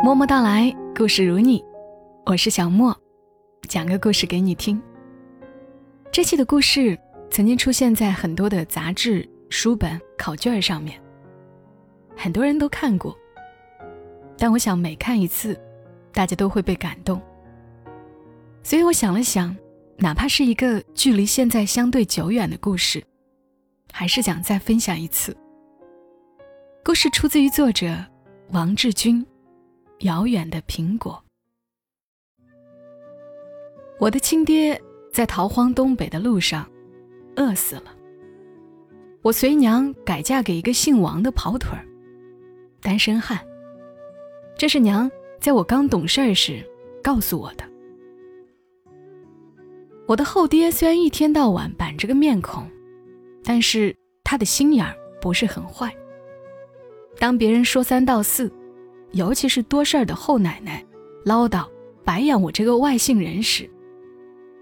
默默到来，故事如你，我是小莫，讲个故事给你听。这期的故事曾经出现在很多的杂志、书本、考卷上面，很多人都看过。但我想每看一次，大家都会被感动。所以我想了想，哪怕是一个距离现在相对久远的故事，还是想再分享一次。故事出自于作者王志军，《遥远的苹果》。我的亲爹在逃荒东北的路上，饿死了。我随娘改嫁给一个姓王的跑腿儿，单身汉。这是娘在我刚懂事儿时告诉我的。我的后爹虽然一天到晚板着个面孔，但是他的心眼儿不是很坏。当别人说三道四，尤其是多事儿的后奶奶唠叨白养我这个外姓人时，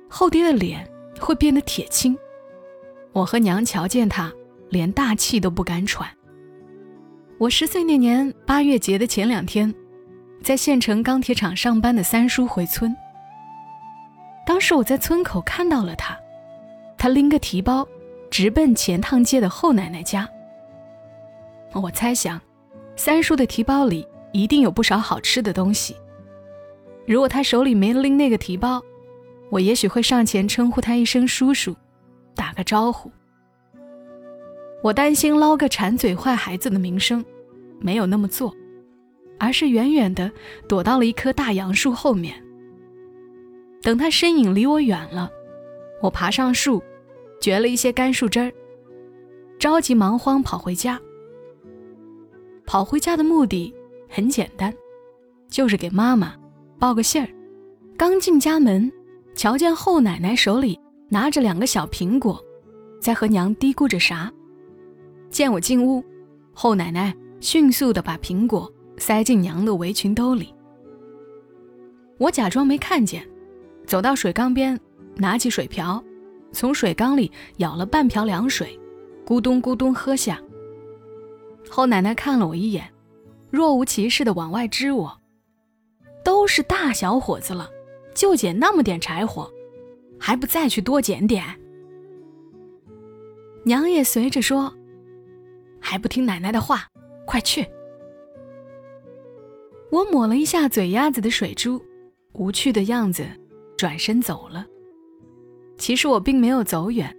后爹的脸会变得铁青。我和娘瞧见他，连大气都不敢喘。我十岁那年八月节的前两天，在县城钢铁厂上班的三叔回村。当时我在村口看到了他，他拎个提包，直奔钱塘街的后奶奶家。我猜想。三叔的提包里一定有不少好吃的东西。如果他手里没拎那个提包，我也许会上前称呼他一声叔叔，打个招呼。我担心捞个馋嘴坏孩子的名声，没有那么做，而是远远地躲到了一棵大杨树后面。等他身影离我远了，我爬上树，掘了一些干树枝儿，着急忙慌跑回家。跑回家的目的很简单，就是给妈妈报个信儿。刚进家门，瞧见后奶奶手里拿着两个小苹果，在和娘嘀咕着啥。见我进屋，后奶奶迅速地把苹果塞进娘的围裙兜里。我假装没看见，走到水缸边，拿起水瓢，从水缸里舀了半瓢凉水，咕咚咕咚喝下。后奶奶看了我一眼，若无其事地往外支我：“都是大小伙子了，就捡那么点柴火，还不再去多捡点？”娘也随着说：“还不听奶奶的话，快去！”我抹了一下嘴丫子的水珠，无趣的样子，转身走了。其实我并没有走远，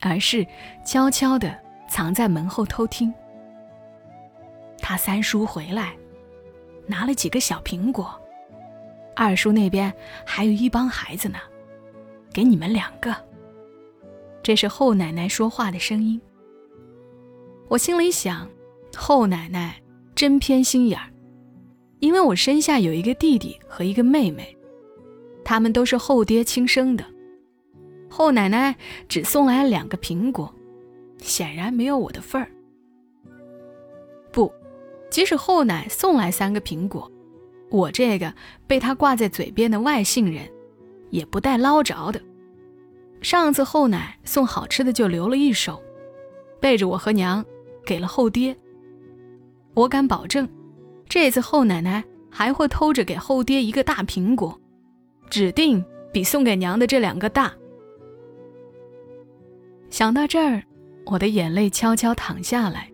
而是悄悄地藏在门后偷听。他三叔回来，拿了几个小苹果。二叔那边还有一帮孩子呢，给你们两个。这是后奶奶说话的声音。我心里想，后奶奶真偏心眼儿，因为我身下有一个弟弟和一个妹妹，他们都是后爹亲生的。后奶奶只送来了两个苹果，显然没有我的份儿。即使后奶送来三个苹果，我这个被他挂在嘴边的外姓人，也不带捞着的。上次后奶送好吃的就留了一手，背着我和娘给了后爹。我敢保证，这次后奶奶还会偷着给后爹一个大苹果，指定比送给娘的这两个大。想到这儿，我的眼泪悄悄淌下来，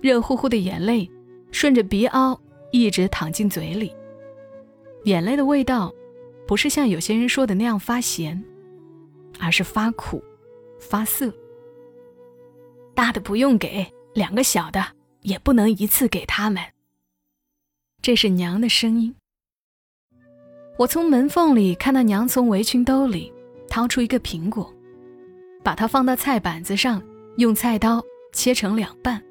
热乎乎的眼泪。顺着鼻凹一直淌进嘴里，眼泪的味道不是像有些人说的那样发咸，而是发苦、发涩。大的不用给，两个小的也不能一次给他们。这是娘的声音。我从门缝里看到娘从围裙兜里掏出一个苹果，把它放到菜板子上，用菜刀切成两半。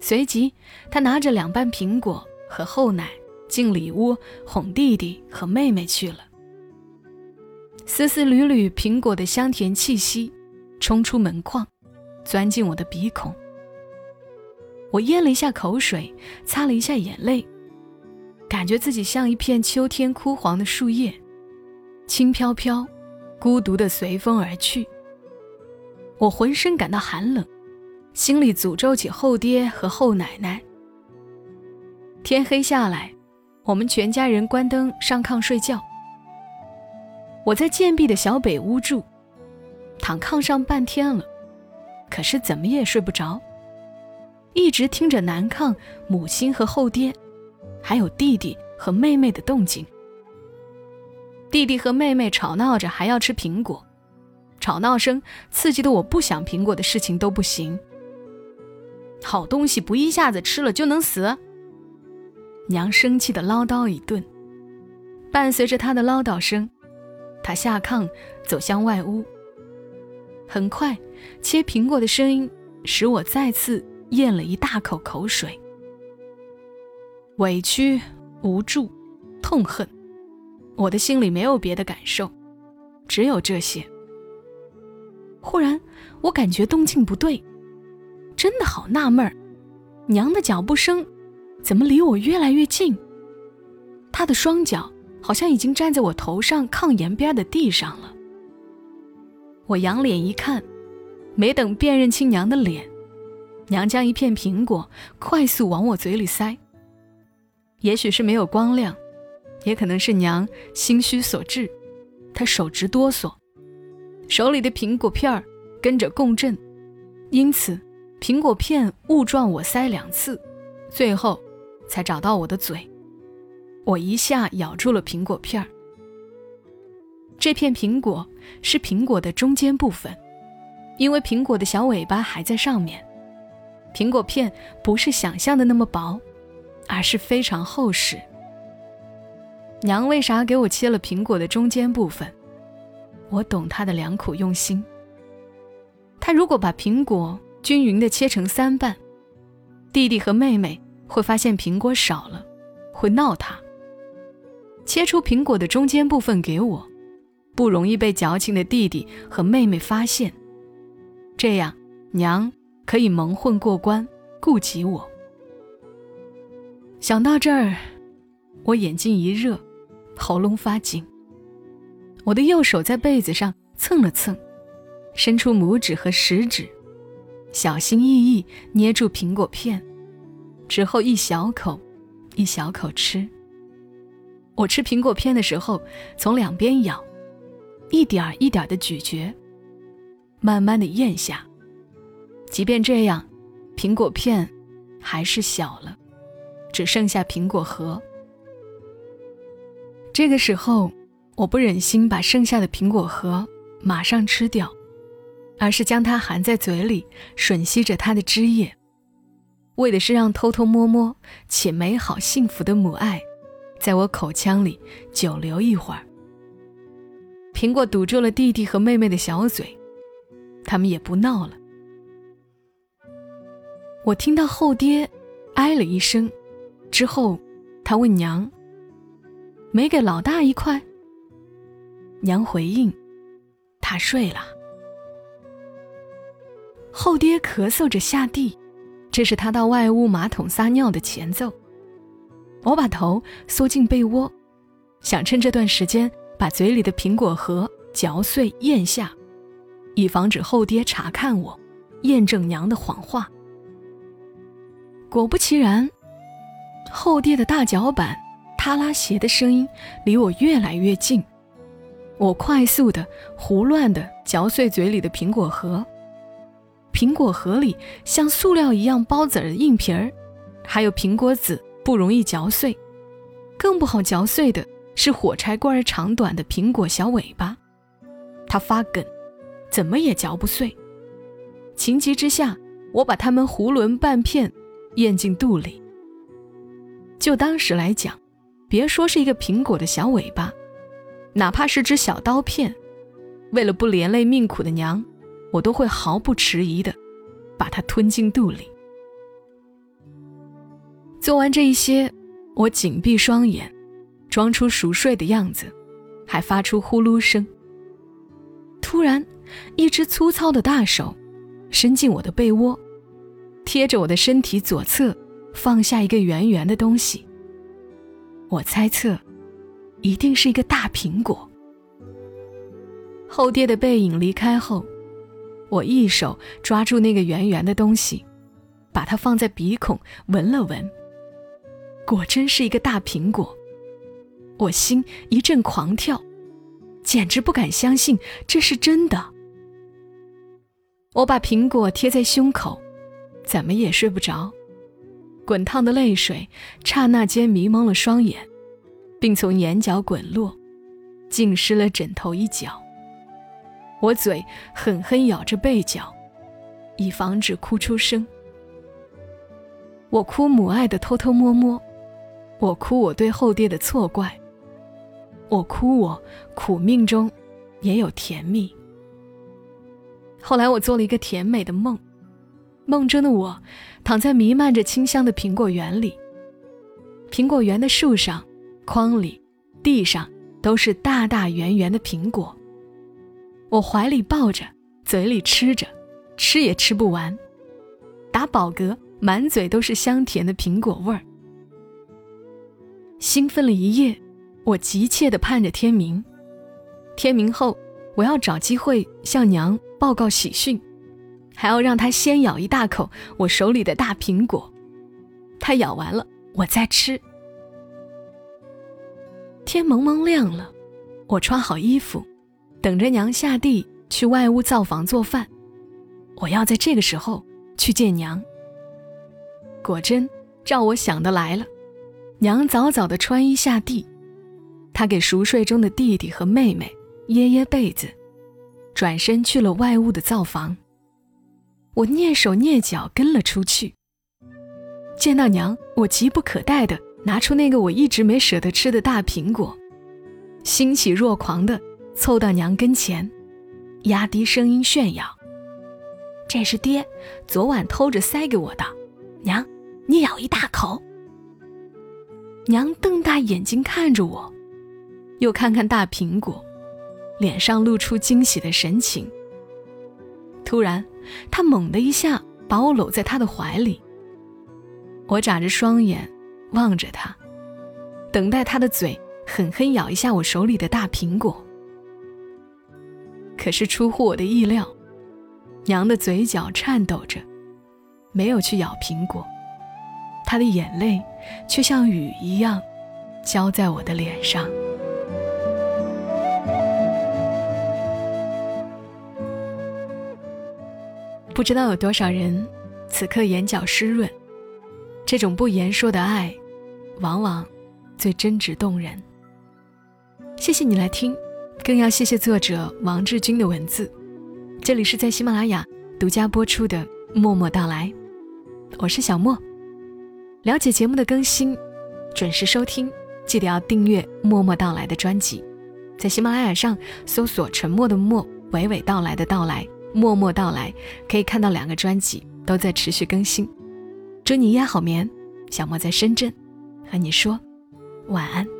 随即，他拿着两瓣苹果和厚奶进里屋哄弟弟和妹妹去了。丝丝缕缕苹果的香甜气息冲出门框，钻进我的鼻孔。我咽了一下口水，擦了一下眼泪，感觉自己像一片秋天枯黄的树叶，轻飘飘、孤独地随风而去。我浑身感到寒冷。心里诅咒起后爹和后奶奶。天黑下来，我们全家人关灯上炕睡觉。我在贱婢的小北屋住，躺炕上半天了，可是怎么也睡不着，一直听着南炕母亲和后爹，还有弟弟和妹妹的动静。弟弟和妹妹吵闹着还要吃苹果，吵闹声刺激的我不想苹果的事情都不行。好东西不一下子吃了就能死？娘生气的唠叨一顿，伴随着她的唠叨声，她下炕走向外屋。很快，切苹果的声音使我再次咽了一大口口水。委屈、无助、痛恨。我的心里没有别的感受，只有这些。忽然，我感觉动静不对，真的好纳闷儿，娘的脚步声怎么离我越来越近？她的双脚好像已经站在我头上炕沿边的地上了。我仰脸一看，没等辨认清娘的脸，娘将一片苹果快速往我嘴里塞。也许是没有光亮。也可能是娘心虚所致，她手直哆嗦，手里的苹果片儿跟着共振，因此苹果片误撞我腮两次，最后才找到我的嘴。我一下咬住了苹果片儿。这片苹果是苹果的中间部分，因为苹果的小尾巴还在上面，苹果片不是想象的那么薄，而是非常厚实。娘为啥给我切了苹果的中间部分？我懂她的良苦用心。她如果把苹果均匀地切成三瓣，弟弟和妹妹会发现苹果少了，会闹她。切出苹果的中间部分给我，不容易被矫情的弟弟和妹妹发现。这样，娘可以蒙混过关，顾及我。想到这儿，我眼睛一热。喉咙发紧，我的右手在被子上蹭了蹭，伸出拇指和食指，小心翼翼捏住苹果片，之后一小口一小口吃。我吃苹果片的时候，从两边咬，一点儿一点儿的咀嚼，慢慢的咽下。即便这样，苹果片还是小了，只剩下苹果核。这个时候，我不忍心把剩下的苹果核马上吃掉，而是将它含在嘴里，吮吸着它的汁液，为的是让偷偷摸摸且美好幸福的母爱，在我口腔里久留一会儿。苹果堵住了弟弟和妹妹的小嘴，他们也不闹了。我听到后爹哎了一声，之后，他问娘。没给老大一块。娘回应：“他睡了。”后爹咳嗽着下地，这是他到外屋马桶撒尿的前奏。我把头缩进被窝，想趁这段时间把嘴里的苹果核嚼碎咽下，以防止后爹查看我，验证娘的谎话。果不其然，后爹的大脚板。他拉鞋的声音离我越来越近，我快速的、胡乱的嚼碎嘴里的苹果核。苹果核里像塑料一样包籽的硬皮儿，还有苹果籽不容易嚼碎，更不好嚼碎的是火柴棍儿长短的苹果小尾巴，它发梗，怎么也嚼不碎。情急之下，我把它们囫囵半片咽进肚里。就当时来讲。别说是一个苹果的小尾巴，哪怕是只小刀片，为了不连累命苦的娘，我都会毫不迟疑的把它吞进肚里。做完这一些，我紧闭双眼，装出熟睡的样子，还发出呼噜声。突然，一只粗糙的大手伸进我的被窝，贴着我的身体左侧放下一个圆圆的东西。我猜测，一定是一个大苹果。后爹的背影离开后，我一手抓住那个圆圆的东西，把它放在鼻孔闻了闻。果真是一个大苹果，我心一阵狂跳，简直不敢相信这是真的。我把苹果贴在胸口，怎么也睡不着，滚烫的泪水刹那间迷蒙了双眼，并从眼角滚落，浸湿了枕头一角。我嘴狠狠咬着被角，以防止哭出声。我哭母爱的偷偷摸摸，我哭我对后爹的错怪，我哭我苦命中也有甜蜜。后来我做了一个甜美的梦，梦中的我躺在弥漫着清香的苹果园里，苹果园的树上、筐里、地上都是大大圆圆的苹果。我怀里抱着，嘴里吃着，吃也吃不完，打饱嗝，满嘴都是香甜的苹果味儿。兴奋了一夜，我急切地盼着天明。天明后，我要找机会向娘报告喜讯，还要让她先咬一大口我手里的大苹果。她咬完了，我再吃。天蒙蒙亮了，我穿好衣服。等着娘下地去外屋灶房做饭，我要在这个时候去见娘。果真照我想的来了，娘早早的穿衣下地，她给熟睡中的弟弟和妹妹掖掖被子，转身去了外屋的灶房。我蹑手蹑脚跟了出去。见到娘，我急不可待的拿出那个我一直没舍得吃的大苹果，欣喜若狂的。凑到娘跟前，压低声音炫耀：“这是爹昨晚偷着塞给我的，娘，你咬一大口。”娘瞪大眼睛看着我，又看看大苹果，脸上露出惊喜的神情。突然，她猛地一下把我搂在她的怀里。我眨着双眼望着她，等待她的嘴狠狠咬一下我手里的大苹果。可是出乎我的意料，娘的嘴角颤抖着，没有去咬苹果，她的眼泪却像雨一样，浇在我的脸上。不知道有多少人此刻眼角湿润，这种不言说的爱，往往最真挚动人。谢谢你来听。更要谢谢作者王志军的文字。这里是在喜马拉雅独家播出的《默默到来》，我是小莫。了解节目的更新，准时收听，记得要订阅《默默到来》的专辑。在喜马拉雅上搜索“沉默的默，娓娓道来的到来，默默到来”，可以看到两个专辑都在持续更新。祝你夜好眠，小莫在深圳和你说晚安。